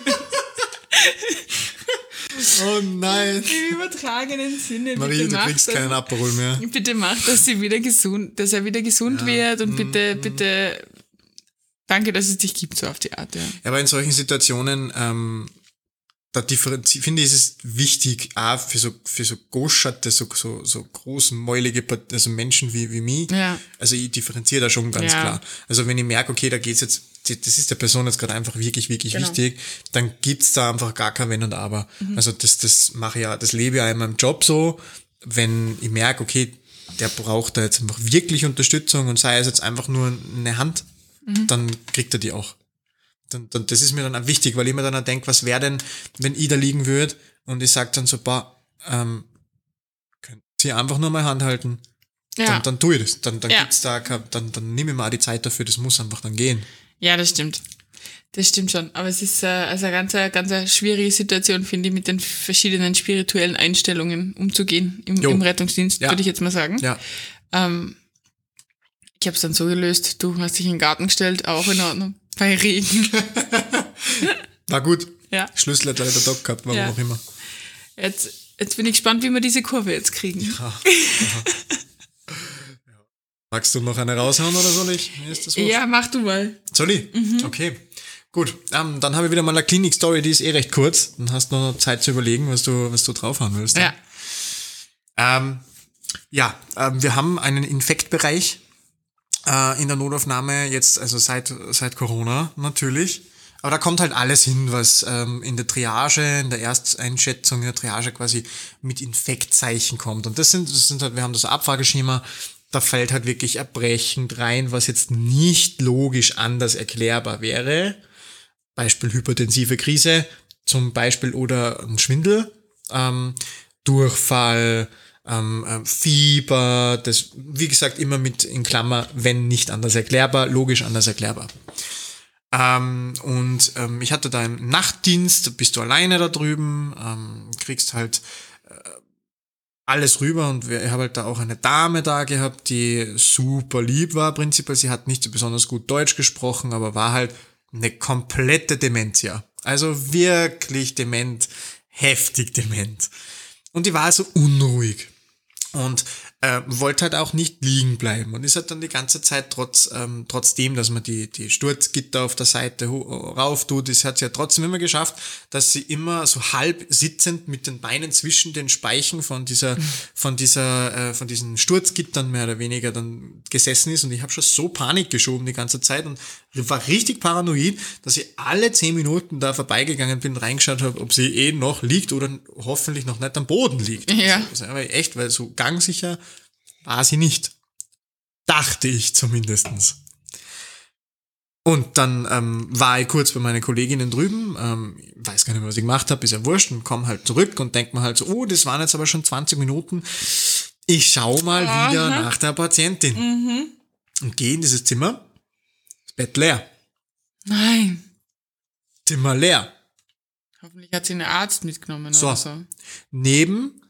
Oh nein. Im übertragenen Sinne. Marie, bitte du mach kriegst das. keinen Aperol mehr. Bitte mach, dass sie wieder gesund, dass er wieder gesund wird und bitte, Mhm. bitte, danke, dass es dich gibt, so auf die Art, ja. Ja, aber in solchen Situationen, ähm, da differenzi- finde ich, ist es wichtig, auch für so, für so Goscherte, so, so, so großmäulige also Menschen wie, wie mich. Ja. Also ich differenziere da schon ganz Ja. klar. Also wenn ich merke, okay, da geht's jetzt, das ist der Person jetzt gerade einfach wirklich, wirklich Genau. wichtig, dann gibt's da einfach gar kein Wenn und Aber. Mhm. Also das, das mache ich ja, das lebe ich ja in meinem Job so, wenn ich merke, okay, der braucht da jetzt einfach wirklich Unterstützung und sei es jetzt einfach nur eine Hand, Mhm. dann kriegt er die auch. Dann, dann, das ist mir dann auch wichtig, weil ich mir dann auch denke, was wäre denn, wenn ich da liegen würde und ich sag dann so, boah, ähm, können Sie einfach nur mal Hand halten? Ja. Dann, dann tue ich das. Dann, dann Ja. gibt's da, dann, dann nehme ich mal die Zeit dafür, das muss einfach dann gehen. Ja, das stimmt. Das stimmt schon. Aber es ist äh, also eine ganz, ganz schwierige Situation, finde ich, mit den verschiedenen spirituellen Einstellungen umzugehen im, im Rettungsdienst, Ja. würde ich jetzt mal sagen. Ja. Ähm, ich habe es dann so gelöst, du hast dich in den Garten gestellt, auch in Ordnung. Bei Regen. [LAUGHS] War gut. Ja. Schlüssel hat leider der Doc gehabt, warum Ja. auch immer. Jetzt, jetzt bin ich gespannt, wie wir diese Kurve jetzt kriegen. Magst du noch eine raushauen oder soll ich? Ja, mach du mal. Soll ich? Okay. Gut, ähm, dann habe ich wieder mal eine Klinik-Story, die ist eh recht kurz. Dann hast du noch Zeit zu überlegen, was du, was du draufhauen willst. Ja. Ähm, ja, ähm, wir haben einen Infektbereich äh, in der Notaufnahme jetzt, also seit, seit Corona natürlich. Aber da kommt halt alles hin, was ähm, in der Triage, in der Ersteinschätzung, in der Triage quasi mit Infektzeichen kommt. Und das sind, das sind halt, wir haben das Abfrageschema, da fällt halt wirklich erbrechend rein, was jetzt nicht logisch anders erklärbar wäre. Beispiel hypertensive Krise, zum Beispiel oder ein Schwindel, ähm, Durchfall, ähm, ähm, Fieber, das, wie gesagt, immer mit in Klammer, wenn nicht anders erklärbar, logisch anders erklärbar. Ähm, und ähm, ich hatte da einen Nachtdienst, bist du alleine da drüben, ähm, kriegst halt äh, alles rüber und ich habe halt da auch eine Dame da gehabt, die super lieb war prinzipiell. Sie hat nicht so besonders gut Deutsch gesprochen, aber war halt eine komplette Dementia. Also wirklich dement, heftig dement. Und die war also unruhig und äh, wollte halt auch nicht liegen bleiben und ist halt dann die ganze Zeit trotz ähm, trotzdem, dass man die die Sturzgitter auf der Seite rauf tut, ist hat sie ja trotzdem immer geschafft, dass sie immer so halb sitzend mit den Beinen zwischen den Speichen von dieser von dieser äh, von diesen Sturzgittern mehr oder weniger dann gesessen ist und ich habe schon so Panik geschoben die ganze Zeit und war richtig paranoid, dass ich alle zehn Minuten da vorbeigegangen bin, reingeschaut habe, ob sie eh noch liegt oder hoffentlich noch nicht am Boden liegt. Ja. Also, aber echt, weil so gangsicher war sie nicht. Dachte ich zumindestens. Und dann ähm, war ich kurz bei meinen Kolleginnen drüben, ähm, weiß gar nicht mehr, was ich gemacht habe, ist ja wurscht, und komme halt zurück und denk mir halt so, oh, das waren jetzt aber schon 20 Minuten. Ich schau mal wieder nach der Patientin. Und gehe in dieses Zimmer, Bett leer. Nein. Zimmer leer. Hoffentlich hat sie einen Arzt mitgenommen So. oder so. Neben,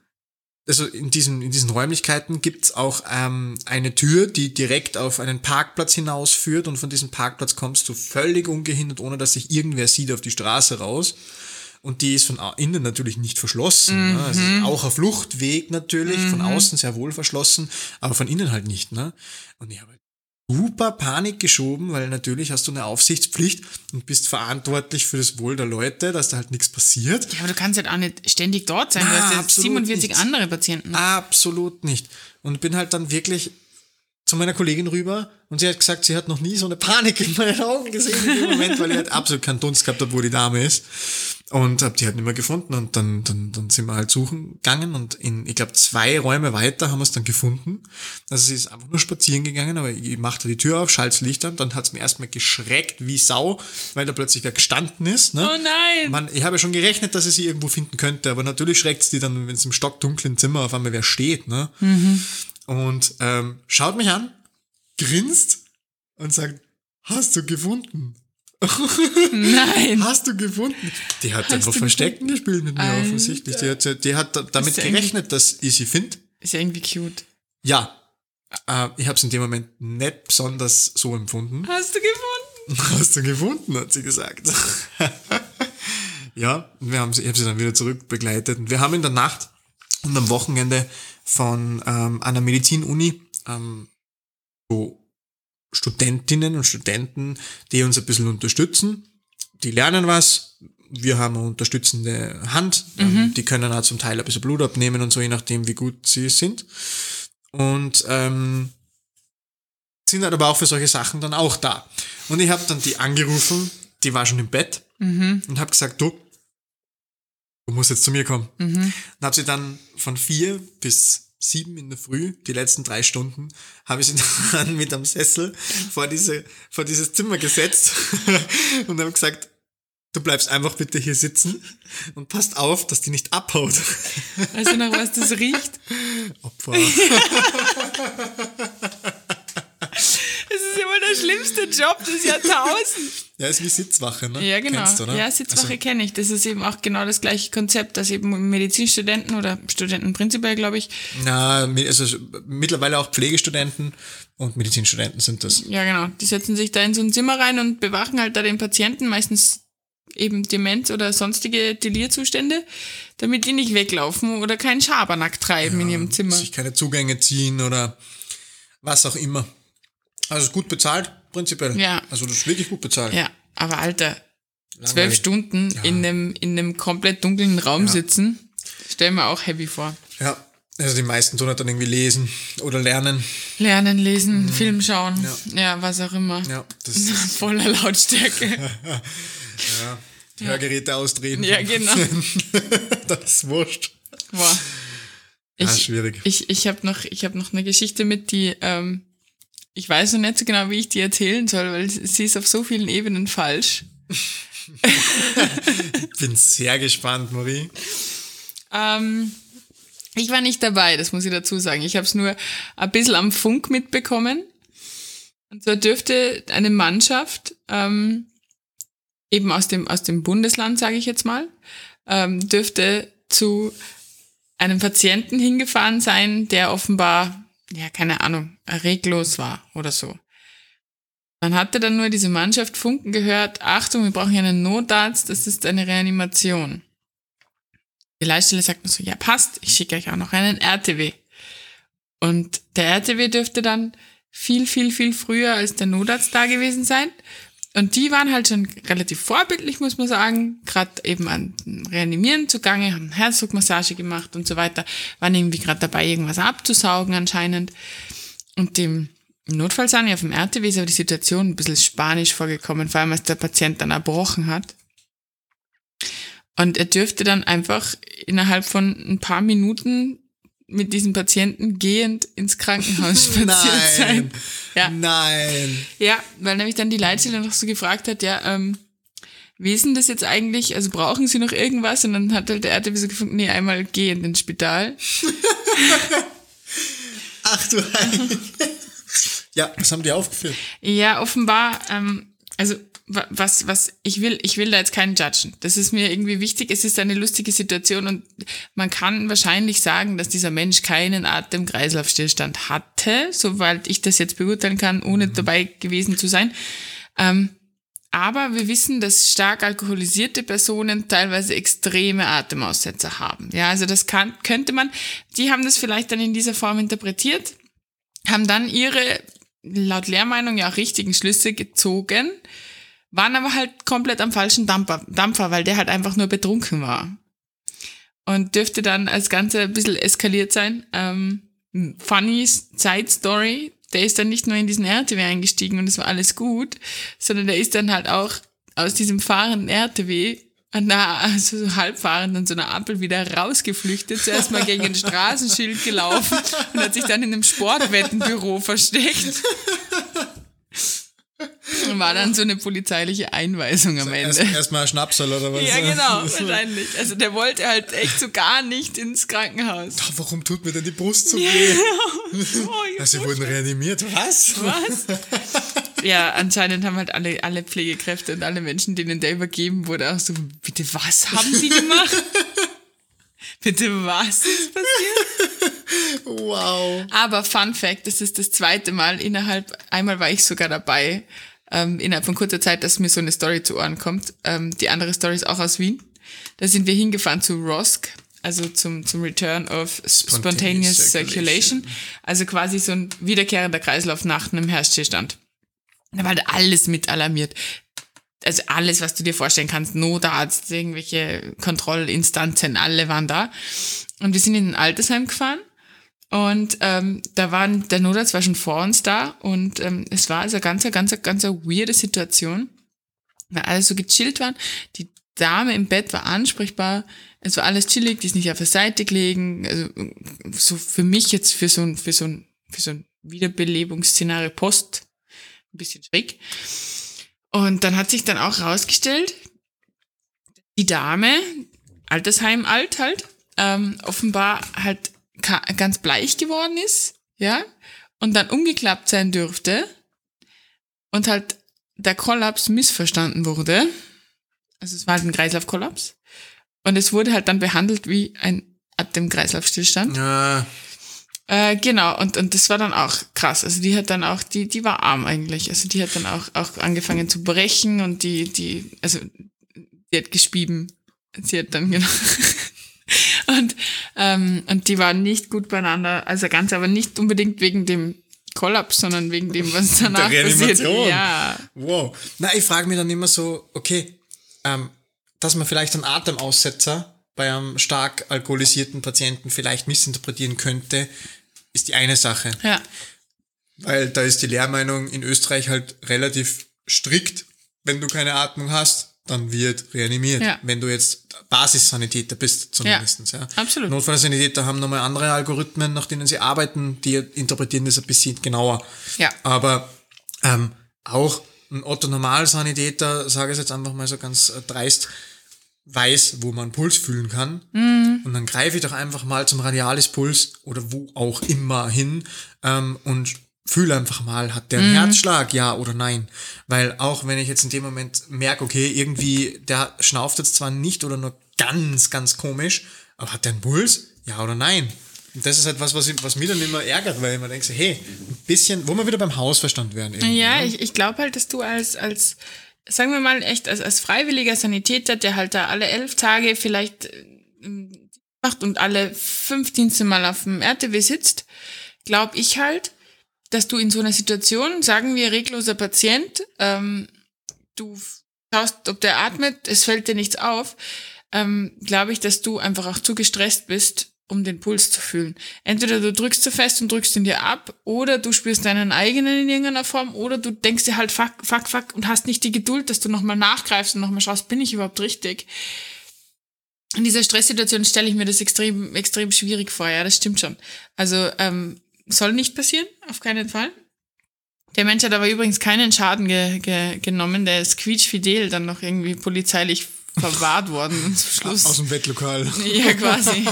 also in diesen, in diesen Räumlichkeiten gibt's auch ähm, eine Tür, die direkt auf einen Parkplatz hinausführt und von diesem Parkplatz kommst du völlig ungehindert, ohne dass sich irgendwer sieht, auf die Straße raus. Und die ist von innen natürlich nicht verschlossen. Ne? Es ist auch ein Fluchtweg natürlich, von außen sehr wohl verschlossen, aber von innen halt nicht. Ne? Und ich habe super Panik geschoben, weil natürlich hast du eine Aufsichtspflicht und bist verantwortlich für das Wohl der Leute, dass da halt nichts passiert. Ja, aber du kannst halt auch nicht ständig dort sein. Na, du hast ja absolut 47 nicht. andere Patienten. Absolut nicht. Und bin halt dann wirklich zu meiner Kollegin rüber und sie hat gesagt, sie hat noch nie so eine Panik in meinen Augen gesehen in dem Moment, weil ich halt absolut keinen Dunst gehabt habe, wo die Dame ist. Und hab die halt nicht mehr gefunden und dann, dann, dann sind wir halt suchen gegangen und in, ich glaube, zwei Räume weiter haben wir es dann gefunden. Also sie ist einfach nur spazieren gegangen, aber ich machte die Tür auf, schalt's Licht an, dann hat's mir erstmal geschreckt wie Sau, weil da plötzlich wer gestanden ist. Ne? Oh nein! Man, ich habe ja schon gerechnet, dass ich sie irgendwo finden könnte, aber natürlich schreckt's die dann, wenn es im stockdunklen Zimmer auf einmal wer steht, ne? Und ähm, schaut mich an, grinst und sagt, hast du gefunden? Nein! [LAUGHS] Hast du gefunden? Die hat einfach du Verstecken gespielt mit mir Alter. offensichtlich. Die hat, die hat da- damit gerechnet, dass ich sie finde. Ist ja irgendwie cute. Ja. Äh, ich habe es in dem Moment nicht besonders so empfunden. Hast du gefunden? Hast du gefunden, hat sie gesagt. [LAUGHS] Ja, wir haben sie, ich habe sie dann wieder zurück begleitet. Und wir haben in der Nacht und am Wochenende von ähm, einer Medizinuni ähm, so Studentinnen und Studenten, die uns ein bisschen unterstützen. Die lernen was. Wir haben eine unterstützende Hand. Ähm, die können auch zum Teil ein bisschen Blut abnehmen und so, je nachdem, wie gut sie sind. Und ähm, sind halt aber auch für solche Sachen dann auch da. Und ich habe dann die angerufen, die war schon im Bett und habe gesagt, du, du musst jetzt zu mir kommen. Und habe sie dann von vier bis sieben in der Früh, die letzten drei Stunden, habe ich sie [LAUGHS] dann mit am Sessel vor, diese, vor dieses Zimmer gesetzt [LAUGHS] und habe gesagt, du bleibst einfach bitte hier sitzen und passt auf, dass die nicht abhaut. Weißt [LAUGHS] du noch, was das riecht? Opfer. Das ist immer der schlimmste Job des Jahrtausends. Ja, ist wie Sitzwache, ne? Ja, genau. Du, oder? ja, Sitzwache Also, kenne ich. Das ist eben auch genau das gleiche Konzept, dass eben Medizinstudenten oder Studenten prinzipiell, glaube ich, na, also mittlerweile auch Pflegestudenten und Medizinstudenten sind das. ja genau, die setzen sich da in so ein Zimmer rein und bewachen halt da den Patienten, meistens eben Demenz oder sonstige Delierzustände, damit die nicht weglaufen oder keinen Schabernack treiben in ihrem Zimmer. Sich keine Zugänge ziehen oder was auch immer. Also gut bezahlt, prinzipiell. Ja. Also das ist wirklich gut bezahlt. Ja, aber Alter, zwölf Langweilig. Stunden in einem in einem komplett dunklen Raum sitzen, stell mir auch heavy vor. Ja. Also die meisten tun halt dann irgendwie lesen oder lernen. Lernen, lesen, Film schauen, ja. was auch immer. Mhm. Ja, das ist [LAUGHS] Voller Lautstärke. [LAUGHS] Hörgeräte ausdrehen. Ja, genau. [LAUGHS] das ist wurscht. Boah. Ja, Ich, schwierig. ich, ich habe noch, ich hab noch eine Geschichte mit, die, ähm, ich weiß noch nicht so genau, wie ich die erzählen soll, weil sie ist auf so vielen Ebenen falsch. Bin sehr gespannt, Marie. Ähm, ich war nicht dabei, das muss ich dazu sagen. Ich habe es nur ein bisschen am Funk mitbekommen. Und zwar dürfte eine Mannschaft, ähm, eben aus dem, aus dem Bundesland, sage ich jetzt mal, ähm, dürfte zu einem Patienten hingefahren sein, der offenbar, ja, keine Ahnung, reglos war oder so. Man hatte dann nur diese Mannschaft funken gehört, Achtung, wir brauchen einen Notarzt, das ist eine Reanimation. Die Leitstelle sagt nur so, ja, passt, ich schicke euch auch noch einen RTW. Und der RTW dürfte dann viel, viel, viel früher als der Notarzt da gewesen sein. Und die waren halt schon relativ vorbildlich, muss man sagen, gerade eben an Reanimieren zugange, haben Herzdruckmassage gemacht und so weiter, waren irgendwie gerade dabei, irgendwas abzusaugen anscheinend. Und dem im Notfall sind ja auf dem RTW ist aber die Situation ein bisschen spanisch vorgekommen, vor allem als der Patient dann erbrochen hat. Und er dürfte dann einfach innerhalb von ein paar Minuten mit diesem Patienten gehend ins Krankenhaus [LAUGHS] spaziert sein. Ja. Nein. Ja, weil nämlich dann die Leitstelle noch so gefragt hat, ja, ähm, wie ist denn das jetzt eigentlich? Also brauchen Sie noch irgendwas? Und dann hat halt der RTW so gefunden, nee, einmal gehend ins Spital. [LAUGHS] Ach du Heilige. [LAUGHS] Ja, was haben die aufgeführt? Ja, offenbar, ähm, also was, was, ich will, ich will da jetzt keinen judgen. Das ist mir irgendwie wichtig. Es ist eine lustige Situation und man kann wahrscheinlich sagen, dass dieser Mensch keinen Atem-Kreislaufstillstand hatte, soweit ich das jetzt beurteilen kann, ohne dabei gewesen zu sein. Ähm, aber wir wissen, dass stark alkoholisierte Personen teilweise extreme Atemaussetzer haben. Ja, also das kann, könnte man, die haben das vielleicht dann in dieser Form interpretiert, haben dann ihre, laut Lehrmeinung ja auch richtigen Schlüsse gezogen, waren aber halt komplett am falschen Dampfer, Dampfer, weil der halt einfach nur betrunken war. Und dürfte dann als Ganze ein bisschen eskaliert sein. Ähm, funny Side Story, der ist dann nicht nur in diesen RTW eingestiegen und es war alles gut, sondern der ist dann halt auch aus diesem fahrenden RTW an der, also so halbfahrend an so einer Ampel wieder rausgeflüchtet, zuerst mal gegen ein Straßenschild gelaufen und hat sich dann in einem Sportwettenbüro versteckt. [LAUGHS] War dann so eine polizeiliche Einweisung am Erst, Ende. Erstmal ein Schnapsal oder was? [LAUGHS] Ja, genau, [LAUGHS] wahrscheinlich. Also der wollte halt echt so gar nicht ins Krankenhaus. Warum tut mir denn die Brust so weh? Oh, Ja, sie wurden reanimiert. Was? Was? Ja, anscheinend haben halt alle, alle Pflegekräfte und alle Menschen, denen der übergeben wurde, auch so, bitte was haben sie gemacht? Bitte was ist passiert? [LAUGHS] Wow. Aber Fun Fact, das ist das zweite Mal innerhalb, einmal war ich sogar dabei, ähm, innerhalb von kurzer Zeit, dass mir so eine Story zu Ohren kommt. Ähm, die andere Story ist auch aus Wien. Da sind wir hingefahren zu ROSC, also zum, zum Return of Spontaneous, Spontaneous Circulation. Circulation. Also quasi so ein wiederkehrender Kreislauf nach einem Herstellstand. Da war halt alles mit alarmiert. Also alles, was du dir vorstellen kannst, Notarzt, irgendwelche Kontrollinstanzen, alle waren da. Und wir sind in ein Altersheim gefahren und ähm, da waren, der Notarzt war schon vor uns da und ähm, es war also ganz, ganz, ganz eine weirde Situation, weil alle so gechillt waren. Die Dame im Bett war ansprechbar, es war alles chillig, die ist nicht auf der Seite gelegen. Also so für mich jetzt für so ein, für so ein, für so ein Wiederbelebungsszenario Post ein bisschen schräg. Und dann hat sich dann auch rausgestellt, die Dame, Altersheim alt halt, ähm, offenbar halt ganz bleich geworden ist, ja, und dann umgeklappt sein dürfte und halt der Kollaps missverstanden wurde. Also es war halt ein Kreislaufkollaps. Und es wurde halt dann behandelt wie ein Atemkreislaufstillstand. Ja, Äh, genau, und, und das war dann auch krass. Also die hat dann auch, die, die war arm eigentlich. Also die hat dann auch, auch angefangen zu brechen und die, die, also die hat gespieben. Sie hat dann [LAUGHS] genau. und, ähm, und die waren nicht gut beieinander. Also ganz, aber nicht unbedingt wegen dem Kollaps, sondern wegen dem, was [LAUGHS] danach passiert. Reanimation. Ja. Wow. Na, ich frage mich dann immer so, okay, ähm, dass man vielleicht einen Atemaussetzer bei einem stark alkoholisierten Patienten vielleicht missinterpretieren könnte, ist die eine Sache. Ja. Weil da ist die Lehrmeinung in Österreich halt relativ strikt. Wenn du keine Atmung hast, dann wird reanimiert. Ja. Wenn du jetzt Basissanitäter bist, zumindestens. Ja, absolut. Notfallsanitäter haben nochmal andere Algorithmen, nach denen sie arbeiten, die interpretieren das ein bisschen genauer. Ja. Aber ähm, auch ein Otto-Normalsanitäter, sage ich jetzt einfach mal so ganz äh, dreist, weiß, wo man Puls fühlen kann. Und dann greife ich doch einfach mal zum Radialispuls oder wo auch immer hin ähm, und fühle einfach mal, hat der einen Herzschlag, ja oder nein. Weil auch wenn ich jetzt in dem Moment merke, okay, irgendwie, der schnauft jetzt zwar nicht oder nur ganz, ganz komisch, aber hat der einen Puls, ja oder nein. Und das ist halt was, was, ich, was mich dann immer ärgert, weil ich mir denke, so, hey, ein bisschen, wo wir wieder beim Hausverstand werden. irgendwie, Ja, ne? ich, ich glaube halt, dass du als, als, sagen wir mal, echt als, als freiwilliger Sanitäter, der halt da alle elf Tage vielleicht äh, macht und alle fünf Dienste mal auf dem RTW sitzt, glaube ich halt, dass du in so einer Situation, sagen wir, regloser Patient, ähm, du schaust, ob der atmet, es fällt dir nichts auf, ähm, glaube ich, dass du einfach auch zu gestresst bist, um den Puls zu fühlen. Entweder du drückst zu fest und drückst ihn dir ab, oder du spürst deinen eigenen in irgendeiner Form, oder du denkst dir halt fuck, fuck, fuck und hast nicht die Geduld, dass du nochmal nachgreifst und nochmal schaust, bin ich überhaupt richtig? In dieser Stresssituation stelle ich mir das extrem, extrem schwierig vor, ja, das stimmt schon. Also, ähm, soll nicht passieren, auf keinen Fall. Der Mensch hat aber übrigens keinen Schaden ge ge genommen, der ist quietschfidel dann noch irgendwie polizeilich verwahrt worden [LAUGHS] zum Schluss. Aus dem Bettlokal. Ja, quasi.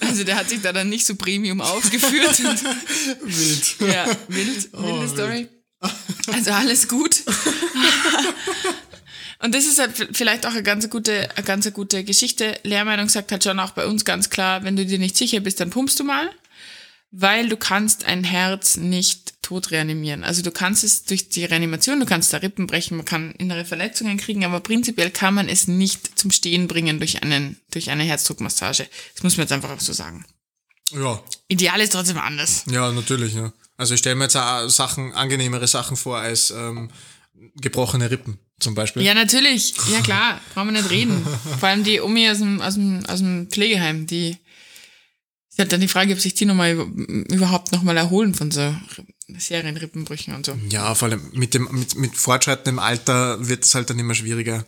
Also der hat sich da dann nicht so Premium aufgeführt. Wild. ja, wild, wilde Story. Also alles gut. Und das ist halt vielleicht auch eine ganz gute, eine ganz gute Geschichte. Lehrmeinung sagt halt schon auch bei uns ganz klar, wenn du dir nicht sicher bist, dann pumpst du mal, weil du kannst ein Herz nicht tot reanimieren. Also du kannst es durch die Reanimation, du kannst da Rippen brechen, man kann innere Verletzungen kriegen, aber prinzipiell kann man es nicht zum Stehen bringen durch einen, durch eine Herzdruckmassage. Das muss man jetzt einfach auch so sagen. Ja, Ideal ist trotzdem anders. ja, natürlich, ja. Also ich stelle mir jetzt auch Sachen, angenehmere Sachen vor als ähm, gebrochene Rippen zum Beispiel. Ja, natürlich. Ja, klar. Brauchen wir nicht reden. [LAUGHS] Vor allem die Omi aus dem, aus dem, aus dem Pflegeheim, die, hat dann die Frage, ob sich die nochmal überhaupt nochmal erholen von so Serienrippenbrüchen und so. Ja, vor allem mit dem mit, mit fortschreitendem Alter wird es halt dann immer schwieriger.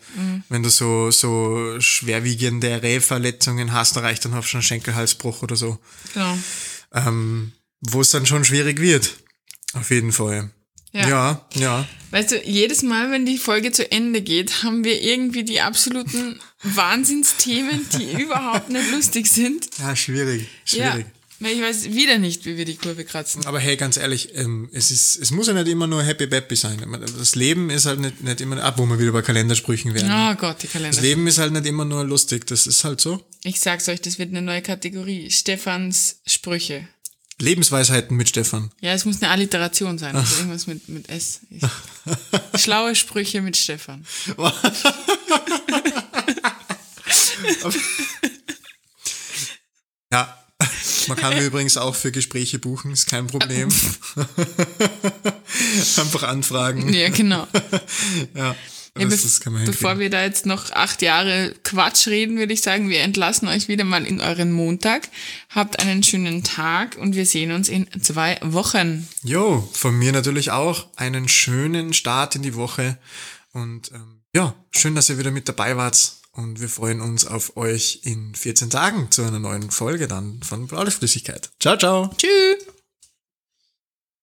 Wenn du so so schwerwiegende Verletzungen hast, da reicht dann auch schon ein Schenkelhalsbruch oder so. Genau. Ähm, wo es dann schon schwierig wird. Auf jeden Fall. Ja. ja. ja. Weißt du, jedes Mal, wenn die Folge zu Ende geht, haben wir irgendwie die absoluten Wahnsinnsthemen, die [LAUGHS] überhaupt nicht lustig sind. Ja, schwierig. Schwierig. Ja. Ich weiß wieder nicht, wie wir die Kurve kratzen. Aber hey, ganz ehrlich, ähm, es, ist, es muss ja nicht immer nur Happy Bappy sein. Das Leben ist halt nicht, nicht immer, ab wo wir wieder bei Kalendersprüchen werden. Oh Gott, die Kalender. Das Leben ist halt nicht immer nur lustig, das ist halt so. Ich sag's euch, das wird eine neue Kategorie. Stefans Sprüche. Lebensweisheiten mit Stefan. Ja, es muss eine Alliteration sein. Also irgendwas mit, mit S. Ich, [LAUGHS] schlaue Sprüche mit Stefan. [LAUGHS] [LAUGHS] ja, man kann mir übrigens auch für Gespräche buchen, ist kein Problem. [LAUGHS] Einfach anfragen. Ja, genau. [LAUGHS] Ja, Ja, bevor wir da jetzt noch acht Jahre Quatsch reden, würde ich sagen, wir entlassen euch wieder mal in euren Montag. Habt einen schönen Tag und wir sehen uns in zwei Wochen. Jo, von mir natürlich auch einen schönen Start in die Woche. Und ähm, ja, schön, dass ihr wieder mit dabei wart. Und wir freuen uns auf euch in 14 Tagen zu einer neuen Folge dann von Blaue Flüssigkeit. Ciao, ciao. Tschüss!